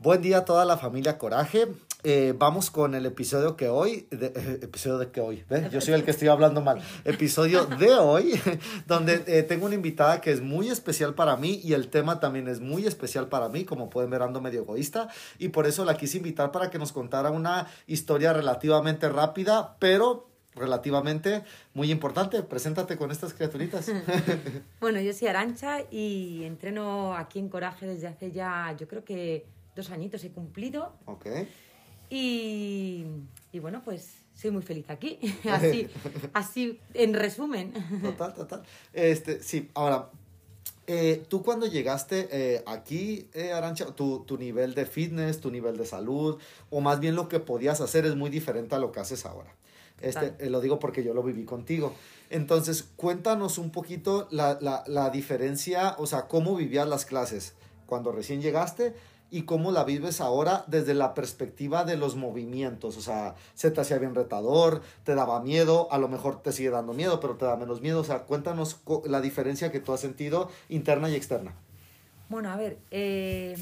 Buen día a toda la familia Coraje. Eh, vamos con el episodio que hoy, de, eh, episodio de que hoy, yo soy el que estoy hablando mal, episodio de hoy, donde eh, tengo una invitada que es muy especial para mí y el tema también es muy especial para mí, como pueden ver ando medio egoísta y por eso la quise invitar para que nos contara una historia relativamente rápida, pero relativamente muy importante. Preséntate con estas criaturitas. bueno, yo soy Arancha y entreno aquí en Coraje desde hace ya, yo creo que dos añitos he cumplido. Ok. Y, y bueno, pues soy muy feliz aquí. así, así, en resumen. Total, total. Este, sí, ahora, eh, tú cuando llegaste eh, aquí, eh, Arancha, tu, tu, nivel de fitness, tu nivel de salud, o más bien lo que podías hacer es muy diferente a lo que haces ahora. Este, eh, lo digo porque yo lo viví contigo. Entonces, cuéntanos un poquito la, la, la diferencia, o sea, cómo vivías las clases cuando recién llegaste y cómo la vives ahora desde la perspectiva de los movimientos. O sea, se te hacía bien retador, te daba miedo, a lo mejor te sigue dando miedo, pero te da menos miedo. O sea, cuéntanos la diferencia que tú has sentido interna y externa. Bueno, a ver, eh,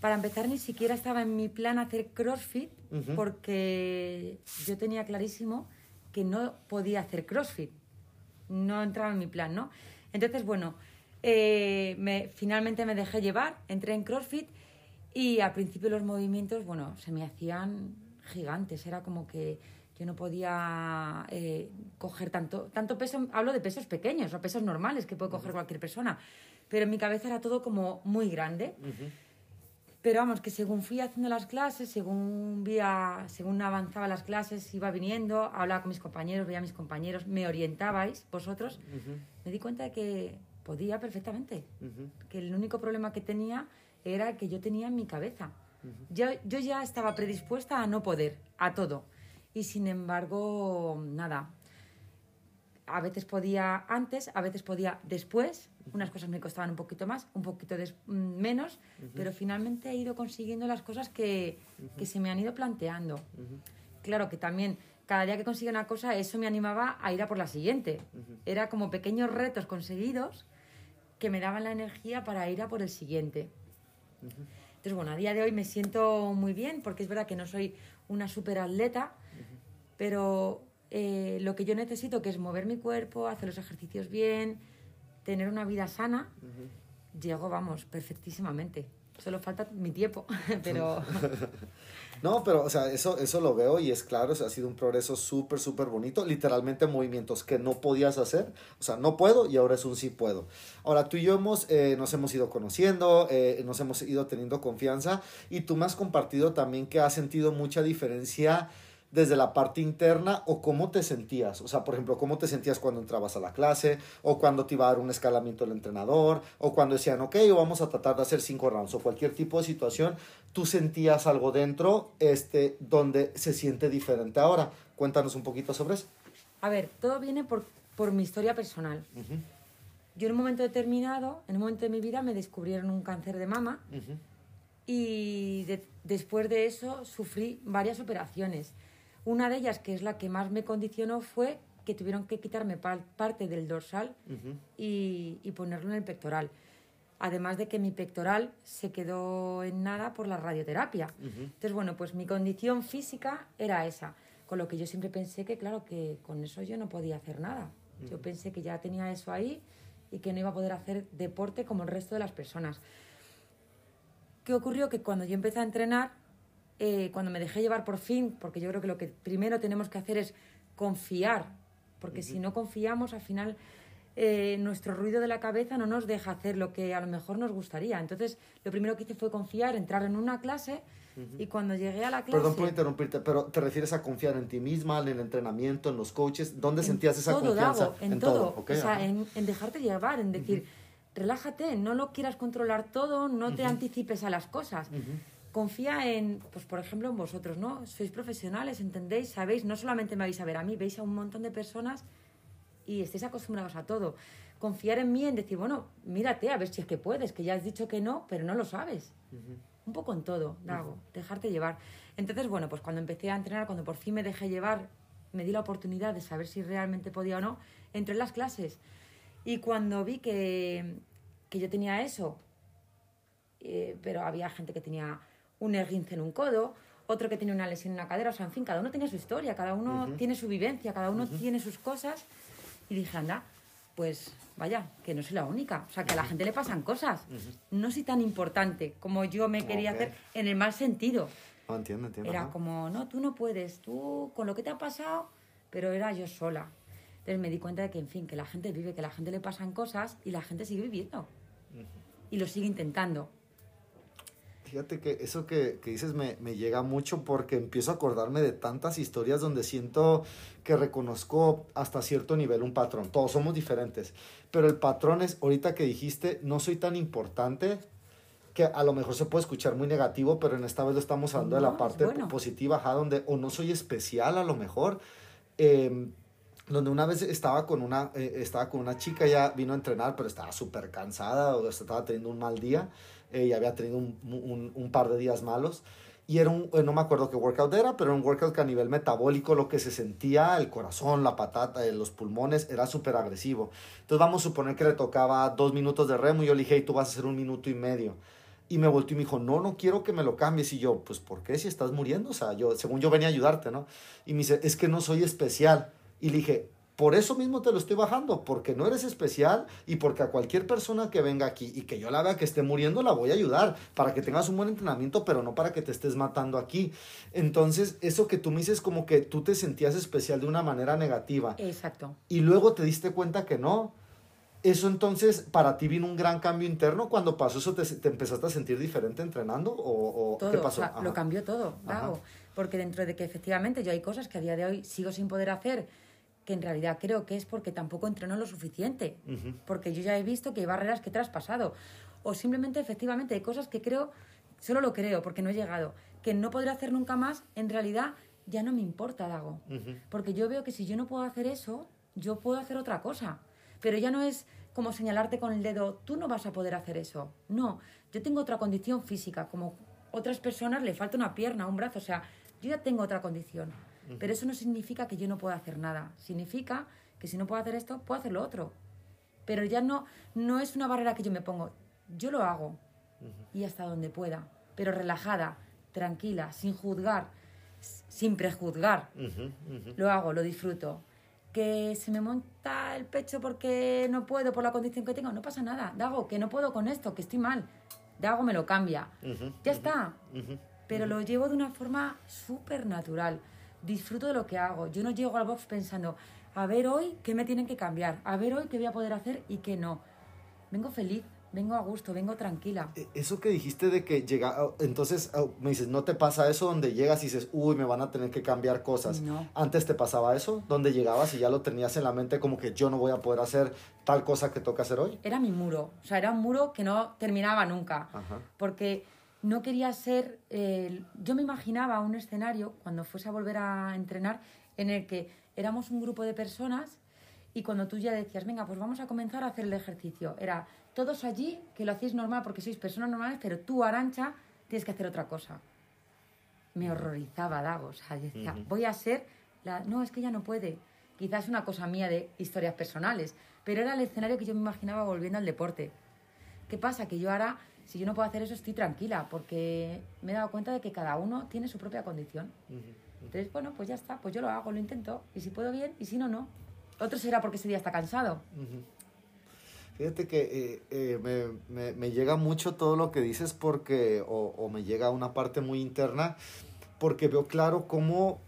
para empezar ni siquiera estaba en mi plan hacer CrossFit uh -huh. porque yo tenía clarísimo que no podía hacer CrossFit. No entraba en mi plan, ¿no? Entonces, bueno, eh, me, finalmente me dejé llevar, entré en CrossFit y al principio los movimientos, bueno, se me hacían gigantes. Era como que yo no podía eh, coger tanto, tanto peso. Hablo de pesos pequeños o pesos normales que puede coger uh -huh. cualquier persona. Pero en mi cabeza era todo como muy grande. Uh -huh. Pero vamos, que según fui haciendo las clases, según, vía, según avanzaba las clases, iba viniendo, hablaba con mis compañeros, veía a mis compañeros, me orientabais vosotros, uh -huh. me di cuenta de que podía perfectamente. Que el único problema que tenía era que yo tenía en mi cabeza. Uh -huh. yo, yo ya estaba predispuesta a no poder, a todo. Y sin embargo, nada. A veces podía antes, a veces podía después. Uh -huh. Unas cosas me costaban un poquito más, un poquito mm, menos, uh -huh. pero finalmente he ido consiguiendo las cosas que, que se me han ido planteando. Claro que también cada día que conseguía una cosa, eso me animaba a ir a por la siguiente. Era como pequeños retos conseguidos que me daban la energía para ir a por el siguiente. Entonces, bueno, a día de hoy me siento muy bien porque es verdad que no soy una super atleta, pero eh, lo que yo necesito, que es mover mi cuerpo, hacer los ejercicios bien, tener una vida sana, llego, vamos, perfectísimamente. Solo falta mi tiempo, pero... No, pero, o sea, eso, eso lo veo y es claro, o ha sido un progreso súper, súper bonito. Literalmente movimientos que no podías hacer. O sea, no puedo y ahora es un sí puedo. Ahora, tú y yo hemos, eh, nos hemos ido conociendo, eh, nos hemos ido teniendo confianza y tú me has compartido también que has sentido mucha diferencia desde la parte interna o cómo te sentías. O sea, por ejemplo, cómo te sentías cuando entrabas a la clase o cuando te iba a dar un escalamiento el entrenador o cuando decían, ok, vamos a tratar de hacer cinco rounds o cualquier tipo de situación, tú sentías algo dentro este, donde se siente diferente ahora. Cuéntanos un poquito sobre eso. A ver, todo viene por, por mi historia personal. Uh -huh. Yo en un momento determinado, en un momento de mi vida, me descubrieron un cáncer de mama uh -huh. y de, después de eso sufrí varias operaciones una de ellas, que es la que más me condicionó, fue que tuvieron que quitarme parte del dorsal uh -huh. y, y, ponerlo en el pectoral. Además de que mi pectoral se quedó en nada por la radioterapia. Uh -huh. Entonces, bueno, pues mi condición física era esa. Con lo que yo siempre pensé que, claro, que con eso yo no podía hacer nada. Uh -huh. Yo pensé que ya tenía eso ahí y que no iba a poder hacer deporte como el resto de las personas. ¿Qué ocurrió? Que cuando yo empecé a entrenar, eh, cuando me dejé llevar por fin, porque yo creo que lo que primero tenemos que hacer es confiar, porque uh -huh. si no confiamos, al final eh, nuestro ruido de la cabeza no nos deja hacer lo que a lo mejor nos gustaría. Entonces, lo primero que hice fue confiar, entrar en una clase uh -huh. y cuando llegué a la clase... Perdón por interrumpirte, pero ¿te refieres a confiar en ti misma, en el entrenamiento, en los coaches? ¿Dónde en sentías esa todo, confianza? Dago, en, en, todo. todo. Okay, o sea, en, en, dejarte llevar, en decir, uh -huh. relájate, no lo quieras controlar todo, no te anticipes a las cosas confía en, pues por ejemplo, en vosotros, ¿no? Sois profesionales, entendéis, sabéis, no solamente me vais a ver a mí, veis a un montón de personas y estáis acostumbrados a todo. Confiar en mí, en decir, bueno, mírate, a ver si es que puedes, que ya has dicho que no, pero no lo sabes. Uh -huh. Un poco en todo, Dago, uh -huh. dejarte llevar. Entonces, bueno, pues cuando empecé a entrenar, cuando por fin me dejé llevar, me di la oportunidad de saber si realmente podía o no, entré en las clases. Y cuando vi que, que yo tenía eso, eh, pero había gente que tenía un esguince en un codo, otro que tenía una lesión en una cadera, o sea, en fin, cada uno tiene su historia, cada uno tiene su vivencia, cada uno tiene sus cosas. Y dije, anda, pues vaya, que no soy la única. O sea, que a la gente le pasan cosas. No soy tan importante como yo me quería hacer en el mal sentido. No, entiendo, entiendo. Era como, no, tú no puedes, tú con lo que te ha pasado, pero era yo sola. Entonces me di cuenta de que, en fin, que la gente vive, que a la gente le pasan cosas y la gente sigue viviendo. Y lo sigue intentando. Fíjate que eso que, que dices me, me, llega mucho porque empiezo a acordarme de tantas historias donde siento que reconozco hasta cierto nivel un patrón. Todos somos diferentes, pero el patrón es, ahorita que dijiste, no soy tan importante, que a lo mejor se puede escuchar muy negativo, pero en esta vez lo estamos hablando de la parte positiva, ajá, donde o no soy especial a lo mejor. Eh, donde una vez estaba con una, eh, estaba con una chica, ya vino a entrenar, pero estaba súper cansada o estaba teniendo un mal día y había tenido un, un, par de días malos. Y era un, no me acuerdo qué workout era, pero era un workout que a nivel metabólico lo que se sentía, el corazón, la patata, eh, los pulmones, era súper agresivo. Entonces vamos a suponer que le tocaba dos minutos de remo y yo le dije, hey, tú vas a hacer un minuto y medio. Y me volteó y me dijo, no, no quiero que me lo cambies. Y yo, pues, ¿por qué si estás muriendo? O sea, yo, según yo venía a ayudarte, ¿no? Y me dice, es que no soy especial. Y le dije, por eso mismo te lo estoy bajando, porque no eres especial y porque a cualquier persona que venga aquí y que yo la vea que esté muriendo, la voy a ayudar para que tengas un buen entrenamiento, pero no para que te estés matando aquí. Entonces, eso que tú me dices como que tú te sentías especial de una manera negativa. Exacto. Y luego te diste cuenta que no. Eso entonces, para ti vino un gran cambio interno cuando pasó eso, te, te empezaste a sentir diferente entrenando o, todo, qué pasó? O sea, lo cambió todo, Dago, porque dentro de que efectivamente yo hay cosas que a día de hoy sigo sin poder hacer que en realidad creo que es porque tampoco entreno lo suficiente, porque yo ya he visto que hay barreras que he traspasado, o simplemente efectivamente hay cosas que creo, solo lo creo porque no he llegado, que no podré hacer nunca más, en realidad ya no me importa, Dago, porque yo veo que si yo no puedo hacer eso, yo puedo hacer otra cosa, pero ya no es como señalarte con el dedo, tú no vas a poder hacer eso, no, yo tengo otra condición física, como otras personas le falta una pierna, un brazo, o sea, yo ya tengo otra condición pero eso no significa que yo no pueda hacer nada. Significa que si no puedo hacer esto, puedo hacer lo otro. Pero ya no, no es una barrera que yo me pongo. Yo lo hago y hasta donde pueda. Pero relajada, tranquila, sin juzgar, sin prejuzgar. Lo hago, lo disfruto. Que se me monta el pecho porque no puedo por la condición que tengo, no pasa nada. Dago, que no puedo con esto, que estoy mal. Dago me lo cambia. Ya está. Pero lo llevo de una forma súper natural disfruto de lo que hago. Yo no llego al box pensando, a ver hoy qué me tienen que cambiar, a ver hoy qué voy a poder hacer y qué no. Vengo feliz, vengo a gusto, vengo tranquila. E, eso que dijiste de que llega, entonces me dices, ¿no te pasa eso donde llegas y dices, uy, me van a tener que cambiar cosas? No. ¿Antes te pasaba eso? Donde llegabas y ya lo tenías en la mente como que yo no voy a poder hacer tal cosa que toca hacer hoy? Era mi muro, o sea, era un muro que no terminaba nunca. Porque no quería ser, eh, yo me imaginaba un escenario cuando fuese a volver a entrenar en el que éramos un grupo de personas y cuando tú ya decías, venga, pues vamos a comenzar a hacer el ejercicio, era todos allí que lo hacéis normal porque sois personas normales, pero tú, Arancha, tienes que hacer otra cosa. Me horrorizaba Dago, o sea, decía, voy a ser la... No, es que ya no puede. Quizás una cosa mía de historias personales, pero era el escenario que yo me imaginaba volviendo al deporte. ¿Qué pasa? Que yo ahora si yo no puedo hacer eso, estoy tranquila, porque me he dado cuenta de que cada uno tiene su propia condición. Entonces, bueno, pues ya está, pues yo lo hago, lo intento, y si puedo bien, y si no, no. Otro será porque ese día está cansado. Fíjate que eh, eh, me, me, me, llega mucho todo lo que dices porque, o, o, me llega una parte muy interna, porque veo claro cómo,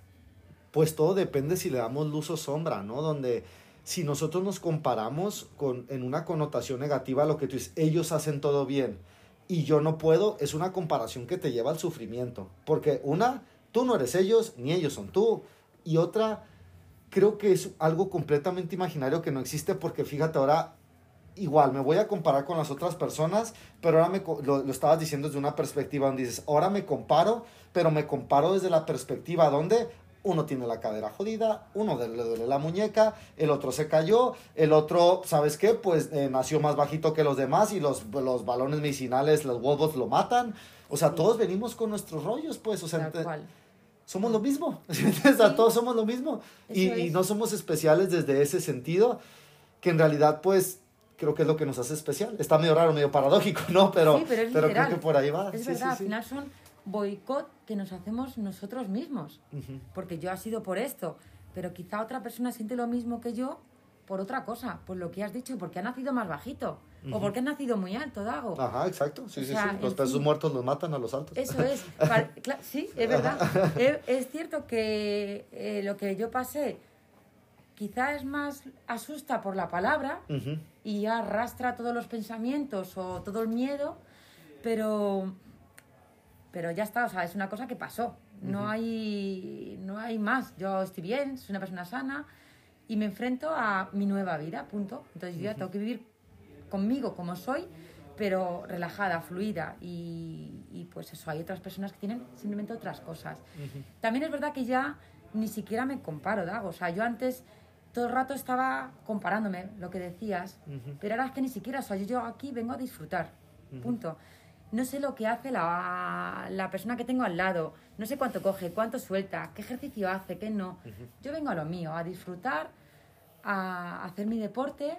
pues todo depende si le damos luz o sombra, ¿no? Donde si nosotros nos comparamos con, en una connotación negativa a lo que tú dices, ellos hacen todo bien, y yo no puedo, es una comparación que te lleva al sufrimiento. Porque una, tú no eres ellos, ni ellos son tú. Y otra, creo que es algo completamente imaginario que no existe porque fíjate ahora, igual, me voy a comparar con las otras personas, pero ahora me, lo, lo estabas diciendo desde una perspectiva donde dices, ahora me comparo, pero me comparo desde la perspectiva donde uno tiene la cadera jodida, uno le duele la muñeca, el otro se cayó, el otro, ¿sabes qué? Pues eh, nació más bajito que los demás y los, los balones medicinales, los huevos lo matan. O sea, todos venimos con nuestros rollos, pues, o sea, somos lo mismo, o sea, todos somos lo mismo y, y, no somos especiales desde ese sentido, que en realidad, pues, creo que es lo que nos hace especial. Está medio raro, medio paradójico, ¿no? Pero, Sí, pero es creo que por ahí va. Es Sí, verdad, sí, al sí. final son boicot que nos hacemos nosotros mismos. Porque yo ha sido por esto, pero quizá otra persona siente lo mismo que yo por otra cosa, por lo que has dicho, porque ha nacido más bajito o porque ha nacido muy alto, Dago. Ajá, exacto. Sí, O sí, sea, sí. Los pesos muertos los matan a los altos. Eso es. Sí, es verdad. Es, es cierto que eh, lo que yo pasé quizá es más asusta por la palabra y arrastra todos los pensamientos o todo el miedo, pero pero ya está, o sea, es una cosa que pasó. No hay no hay más. Yo estoy bien, soy una persona sana y me enfrento a mi nueva vida, punto. Entonces yo ya tengo que vivir conmigo como soy, pero relajada, fluida y, y pues eso, hay otras personas que tienen simplemente otras cosas. También es verdad que ya ni siquiera me comparo, Dago. O sea, yo antes todo el rato estaba comparándome, lo que decías, pero ahora es que ni siquiera, o sea, yo, yo aquí vengo a disfrutar, punto. No sé lo que hace la, la persona que tengo al lado, no sé cuánto coge, cuánto suelta, qué ejercicio hace, qué no. Yo vengo a lo mío, a disfrutar, a hacer mi deporte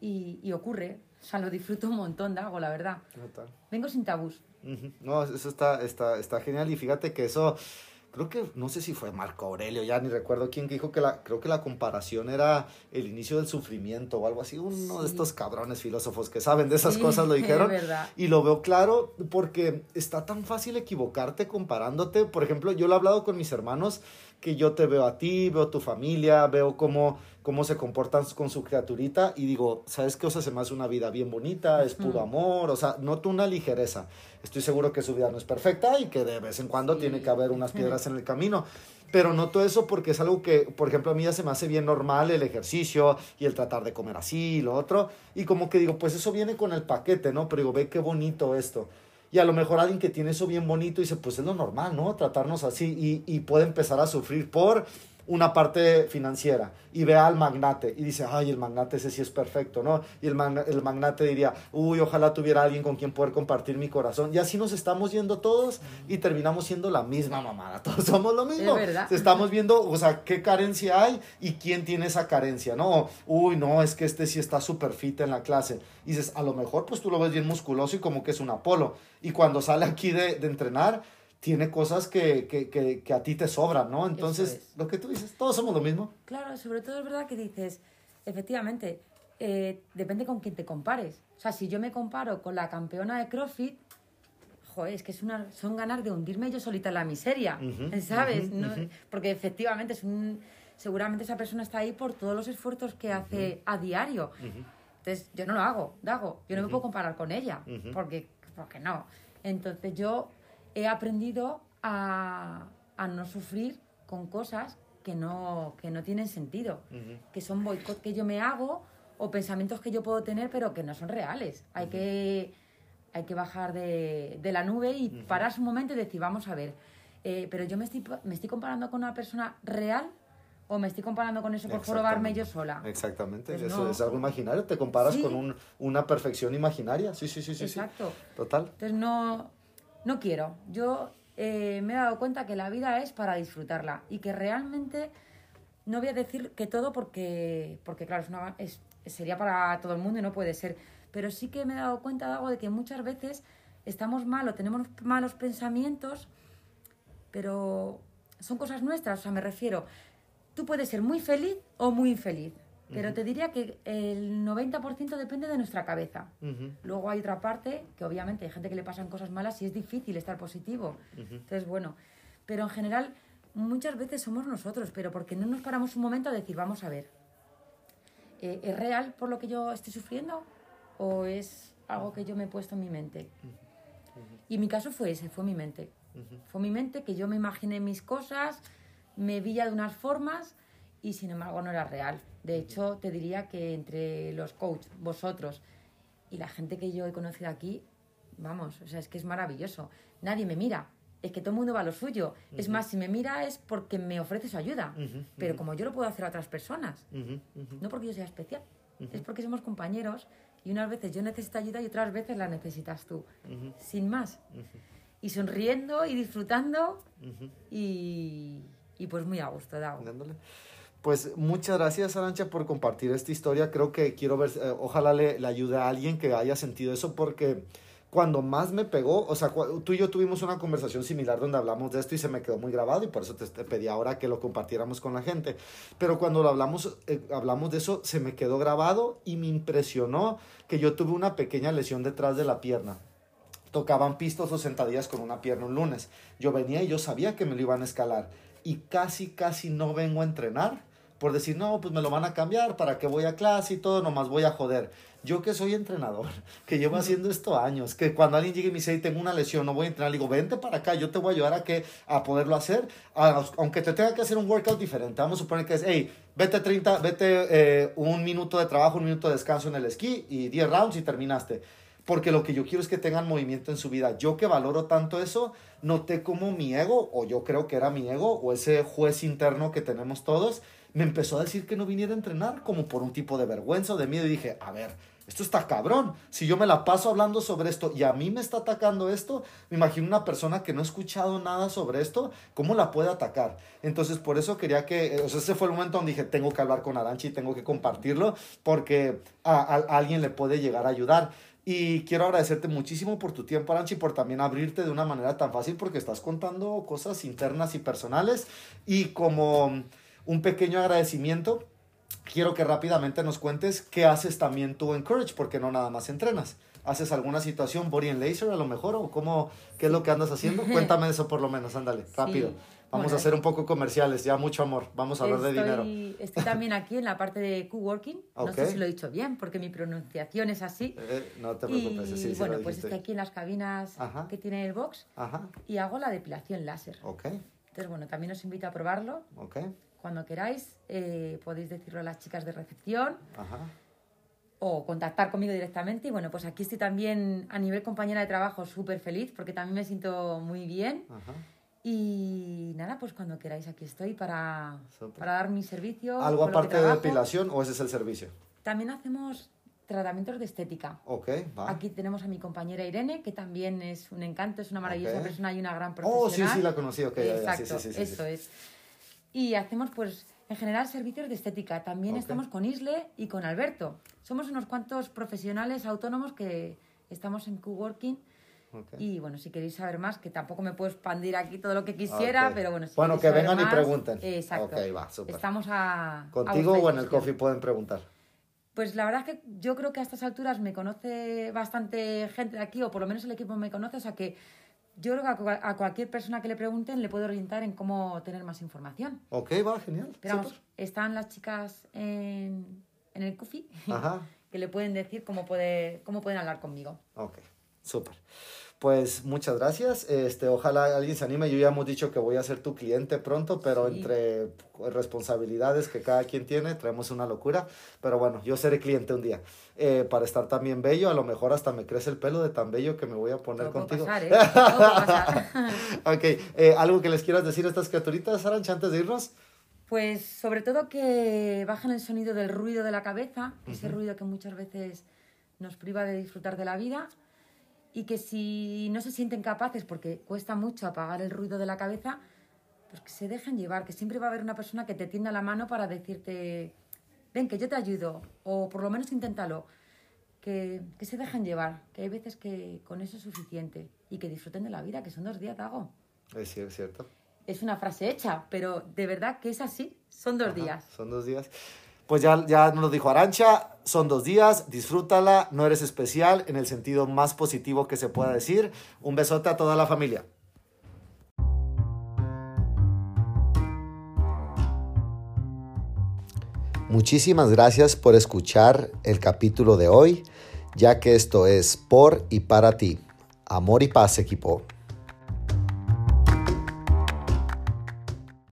y, y ocurre. O sea, lo disfruto un montón, Dago, la verdad. Total. Vengo sin tabús. No, eso está, está, está genial y fíjate que eso, creo que, no sé si fue Marco Aurelio, ya ni recuerdo quién que dijo que la, creo que la comparación era el inicio del sufrimiento o algo así, uno de estos cabrones filósofos que saben de esas Sí, cosas lo es dijeron. verdad. Y lo veo claro porque está tan fácil equivocarte comparándote. Por ejemplo, yo lo he hablado con mis hermanos que yo te veo a ti, veo tu familia, veo cómo, cómo se comportan con su criaturita y digo, ¿sabes qué? O sea, se me hace una vida bien bonita, es puro amor, o sea, noto una ligereza. Estoy seguro que su vida no es perfecta y que de vez en cuando Sí. tiene que haber unas piedras en el camino. Pero noto eso porque es algo que, por ejemplo, a mí ya se me hace bien normal el ejercicio y el tratar de comer así y lo otro. Y como que digo, pues eso viene con el paquete, ¿no? Pero digo, ve qué bonito esto. Y a lo mejor alguien que tiene eso bien bonito dice, pues es lo normal, ¿no? Tratarnos así y, y puede empezar a sufrir por una parte financiera y ve al magnate y dice, ay, el magnate ese sí es perfecto, ¿no? Y el, el magnate diría, uy, ojalá tuviera alguien con quien poder compartir mi corazón. Y así nos estamos yendo todos y terminamos siendo la misma mamada. Todos somos lo mismo. Es verdad. Estamos viendo, o sea, qué carencia hay y quién tiene esa carencia, ¿no? Uy, no, es que este sí está súper fit en la clase. Y dices, a lo mejor pues tú lo ves bien musculoso y como que es un Apolo. Y cuando sale aquí de, de entrenar, tiene cosas que, que, que, que a ti te sobran, ¿no? Entonces, es. lo que tú dices, todos somos lo mismo. Claro, sobre todo es verdad que dices, efectivamente, eh, depende con quién te compares. O sea, si yo me comparo con la campeona de CrossFit, joder, es que es una, son ganas de hundirme yo solita en la miseria, Ujú, ¿sabes? ujú, No- ujú. Porque efectivamente es un, seguramente esa persona está ahí por todos los esfuerzos que hace a diario. Entonces, yo no lo hago, Dago. Yo no me puedo comparar con ella, porque, porque no. Entonces, yo he aprendido a, a no sufrir con cosas que no, que no tienen sentido, que son boicot que yo me hago o pensamientos que yo puedo tener, pero que no son reales. Hay que, hay que bajar de, de la nube y pararse un momento y decir, vamos a ver, eh, pero yo me estoy, me estoy comparando con una persona real o me estoy comparando con eso por probarme yo sola. Exactamente, Pues eso no. es algo imaginario, te comparas Sí. con un- una perfección imaginaria, sí, sí, sí, sí, sí. Exacto. Total. Entonces no, no quiero. Yo eh, me he dado cuenta que la vida es para disfrutarla y que realmente no voy a decir que todo porque, porque claro, es una- es- sería para todo el mundo y no puede ser. Pero sí que me he dado cuenta de algo de que muchas veces estamos mal o tenemos malos pensamientos, pero son cosas nuestras. O sea, me refiero, tú puedes ser muy feliz o muy infeliz, pero te diría que el 90% depende de nuestra cabeza. Ujú. Luego hay otra parte que obviamente hay gente que le pasan cosas malas y es difícil estar positivo. Entonces, bueno, pero en general muchas veces somos nosotros, pero porque no nos paramos un momento a decir, vamos a ver, eh, ¿es real por lo que yo estoy sufriendo o es algo que yo me he puesto en mi mente? Y mi caso fue ese, fue mi mente. Fue mi mente que yo me imaginé mis cosas, me vi ya de unas formas y sin embargo no era real. De hecho, te diría que entre los coaches, vosotros y la gente que yo he conocido aquí, vamos, o sea, es que es maravilloso. Nadie me mira, es que todo el mundo va a lo suyo. Es más, si me mira es porque me ofrece su ayuda. Pero como yo lo puedo hacer a otras personas, no porque yo sea especial, es porque somos compañeros y unas veces yo necesito ayuda y otras veces la necesitas tú. Sin más. Y sonriendo y disfrutando y, y pues muy a gusto. Dándole. Pues muchas gracias, Arancha, por compartir esta historia. Creo que quiero ver, eh, ojalá le, le, ayude a alguien que haya sentido eso, porque cuando más me pegó, o sea, tú y yo tuvimos una conversación similar donde hablamos de esto y se me quedó muy grabado y por eso te, pedí ahora que lo compartiéramos con la gente. Pero cuando lo hablamos, eh, hablamos de eso, se me quedó grabado y me impresionó que yo tuve una pequeña lesión detrás de la pierna. Tocaban pistos o sentadillas con una pierna un lunes. Yo venía y yo sabía que me lo iban a escalar y casi, casi no vengo a entrenar por decir, no, pues me lo van a cambiar, ¿para qué voy a clase y todo? Nomás voy a joder. Yo que soy entrenador, que llevo haciendo esto años, que cuando alguien llegue y me dice, tengo una lesión, no voy a entrenar, le digo, vente para acá, yo te voy a ayudar a, que, a poderlo hacer, aunque te tenga que hacer un workout diferente. Vamos a suponer que es, hey, vete 30, vete eh, un minuto de trabajo, un minuto de descanso en el esquí y 10 rounds y terminaste porque lo que yo quiero es que tengan movimiento en su vida. Yo que valoro tanto eso, noté como mi ego, o yo creo que era mi ego, o ese juez interno que tenemos todos, me empezó a decir que no viniera a entrenar como por un tipo de vergüenza o de miedo y dije, a ver, esto está cabrón. Si yo me la paso hablando sobre esto y a mí me está atacando esto, me imagino una persona que no ha escuchado nada sobre esto, ¿cómo la puede atacar? Entonces, por eso quería que, eh, ese fue el momento donde dije, tengo que hablar con Aranchi tengo que compartirlo porque a, alguien le puede llegar a ayudar. Y quiero agradecerte muchísimo por tu tiempo, Aranchi, por también abrirte de una manera tan fácil porque estás contando cosas internas y personales y como un pequeño agradecimiento. Quiero que rápidamente nos cuentes qué haces también tú en Courage, porque no nada más entrenas. ¿Haces alguna situación body and laser a lo mejor? ¿O cómo, qué es lo que andas haciendo? Cuéntame eso por lo menos, ándale, rápido. Vamos a hacer un poco comerciales, ya mucho amor. Vamos a hablar de dinero. Estoy también aquí en la parte de co-working. No sé si lo he dicho bien, porque mi pronunciación es así. Eh, no te preocupes, y, Bueno, pues estoy aquí en las cabinas que tiene el box y hago la depilación láser. Ok. Entonces, bueno, también os invito a probarlo. Ok cuando queráis, eh, podéis decirlo a las chicas de recepción. O contactar conmigo directamente. Y bueno, pues aquí estoy también a nivel compañera de trabajo súper feliz porque también me siento muy bien. Y nada, pues cuando queráis aquí estoy para, para dar mi servicio. ¿Algo aparte de depilación o ese es el servicio? También hacemos tratamientos de estética. Ok, va. Aquí tenemos a mi compañera Irene, que también es un encanto, es una maravillosa persona y una gran profesional. Oh, sí, sí, la conocí, ok. Exacto, eso es y hacemos pues en general servicios de estética. También estamos con Isle y con Alberto. Somos unos cuantos profesionales autónomos que estamos en coworking. Y bueno, si queréis saber más, que tampoco me puedo expandir aquí todo lo que quisiera, pero bueno, si Bueno, que vengan y pregunten. Exacto. va, Estamos a. ¿Contigo o en el coffee pueden preguntar? Pues la verdad es que yo creo que a estas alturas me conoce bastante gente de aquí, o por lo menos el equipo me conoce, o sea que yo creo que a, cualquier persona que le pregunten le puedo orientar en cómo tener más información. Ok, va, genial. Pero están las chicas en, en el coffee que le pueden decir cómo, puede, cómo pueden hablar conmigo. Ok, súper. Pues muchas gracias. Este, ojalá alguien se anime. Yo ya hemos dicho que voy a ser tu cliente pronto, pero entre responsabilidades que cada quien tiene, traemos una locura. Pero bueno, yo seré cliente un día. Eh, para estar también bello, a lo mejor hasta me crece el pelo de tan bello que me voy a poner contigo. Pasar, ¿eh? ok, eh, ¿algo que les quieras decir a estas criaturitas, Arancha, antes de irnos? Pues sobre todo que bajen el sonido del ruido de la cabeza, ese ruido que muchas veces nos priva de disfrutar de la vida y que si no se sienten capaces, porque cuesta mucho apagar el ruido de la cabeza, pues que se dejen llevar, que siempre va a haber una persona que te tienda la mano para decirte, ven, que yo te ayudo, o por lo menos inténtalo, que, que se dejen llevar, que hay veces que con eso es suficiente y que disfruten de la vida, que son dos días, hago. Es cierto. Es una frase hecha, pero de verdad que es así, son dos días. Son dos días pues ya, ya nos lo dijo Arancha, son dos días, disfrútala, no eres especial en el sentido más positivo que se pueda decir. Un besote a toda la familia. Muchísimas gracias por escuchar el capítulo de hoy, ya que esto es por y para ti. Amor y paz, equipo.